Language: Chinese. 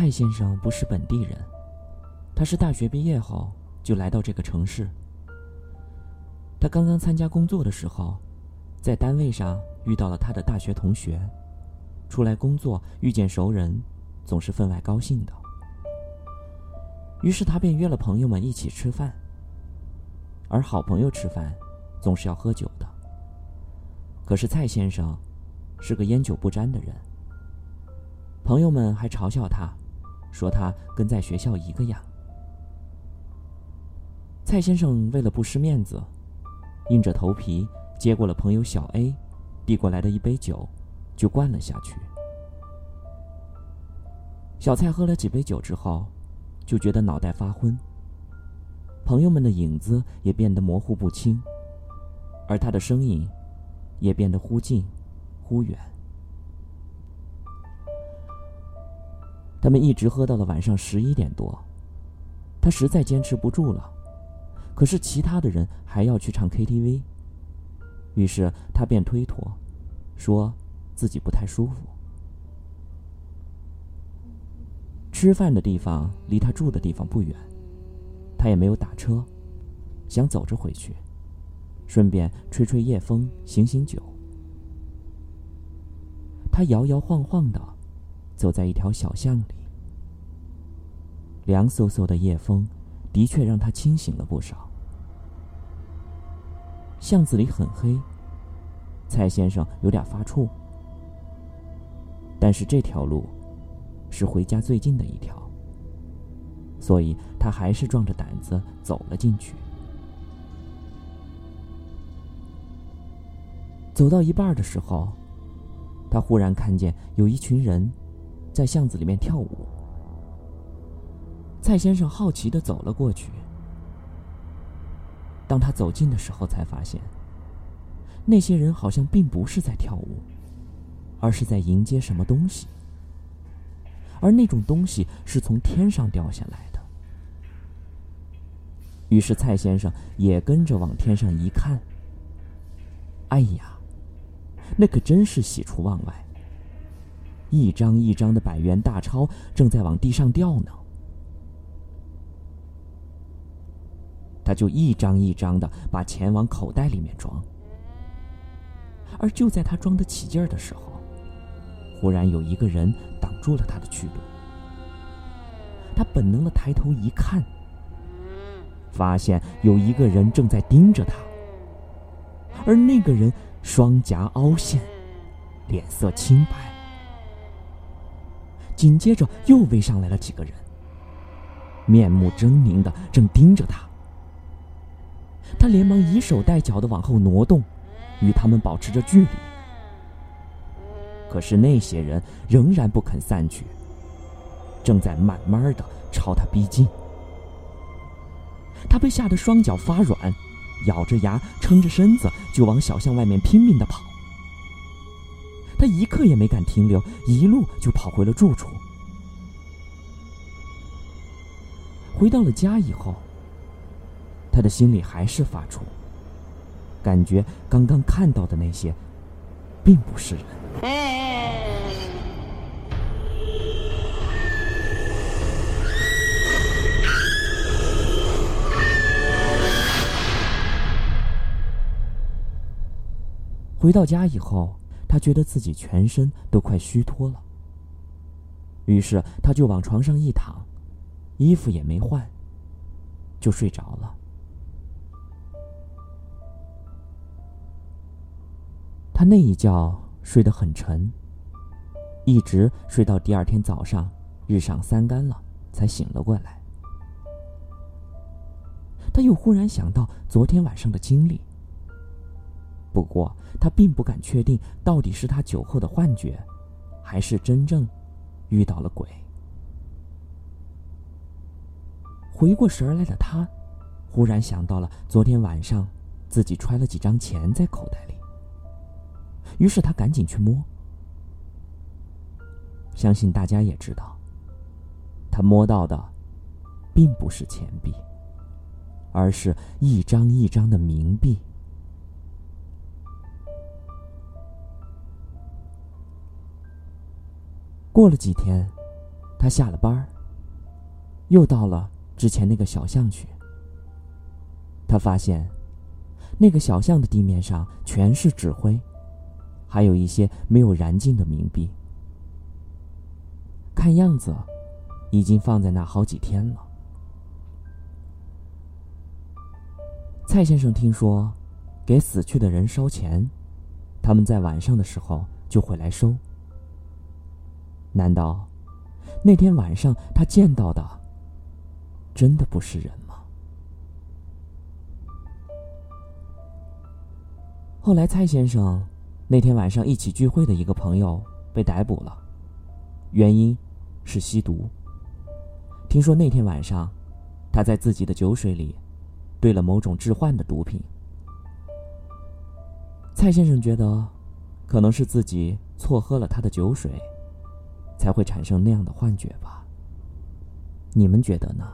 蔡先生不是本地人，他是大学毕业后就来到这个城市。他刚刚参加工作的时候，在单位上遇到了他的大学同学，出来工作遇见熟人，总是分外高兴的。于是他便约了朋友们一起吃饭。而好朋友吃饭，总是要喝酒的。可是蔡先生是个烟酒不沾的人，朋友们还嘲笑他，说他跟在学校一个样。蔡先生为了不失面子。硬着头皮接过了朋友小 A 递过来的一杯酒，就灌了下去。小蔡喝了几杯酒之后，就觉得脑袋发昏。朋友们的影子也变得模糊不清，而他的声音也变得忽近忽远。他们一直喝到了晚上十一点多，他实在坚持不住了。可是其他的人还要去唱 KTV，于是他便推脱，说自己不太舒服。吃饭的地方离他住的地方不远，他也没有打车，想走着回去，顺便吹吹夜风，醒醒酒。他摇摇晃晃的走在一条小巷里，凉飕飕的夜风的确让他清醒了不少。巷子里很黑，蔡先生有点发怵。但是这条路是回家最近的一条，所以他还是壮着胆子走了进去。走到一半的时候，他忽然看见有一群人在巷子里面跳舞。蔡先生好奇的走了过去。当他走近的时候，才发现，那些人好像并不是在跳舞，而是在迎接什么东西。而那种东西是从天上掉下来的。于是蔡先生也跟着往天上一看，哎呀，那可真是喜出望外！一张一张的百元大钞正在往地上掉呢。他就一张一张的把钱往口袋里面装，而就在他装得起劲儿的时候，忽然有一个人挡住了他的去路。他本能的抬头一看，发现有一个人正在盯着他，而那个人双颊凹陷，脸色青白。紧接着又围上来了几个人，面目狰狞的正盯着他。他连忙以手带脚的往后挪动，与他们保持着距离。可是那些人仍然不肯散去，正在慢慢的朝他逼近。他被吓得双脚发软，咬着牙撑着身子就往小巷外面拼命的跑。他一刻也没敢停留，一路就跑回了住处。回到了家以后。他的心里还是发怵，感觉刚刚看到的那些，并不是人。回到家以后，他觉得自己全身都快虚脱了，于是他就往床上一躺，衣服也没换，就睡着了。他那一觉睡得很沉，一直睡到第二天早上日上三竿了，才醒了过来。他又忽然想到昨天晚上的经历，不过他并不敢确定到底是他酒后的幻觉，还是真正遇到了鬼。回过神来的他，忽然想到了昨天晚上自己揣了几张钱在口袋里。于是他赶紧去摸，相信大家也知道，他摸到的，并不是钱币，而是一张一张的冥币。过了几天，他下了班，又到了之前那个小巷去。他发现，那个小巷的地面上全是纸灰，还有一些没有燃尽的冥币，看样子已经放在那好几天了。蔡先生听说，给死去的人烧钱，他们在晚上的时候就会来收。难道那天晚上他见到的真的不是人吗？后来，蔡先生那天晚上一起聚会的一个朋友被逮捕了，原因是吸毒。听说那天晚上他在自己的酒水里兑了某种致幻的毒品。蔡先生觉得可能是自己错喝了他的酒水。才会产生那样的幻觉吧？你们觉得呢？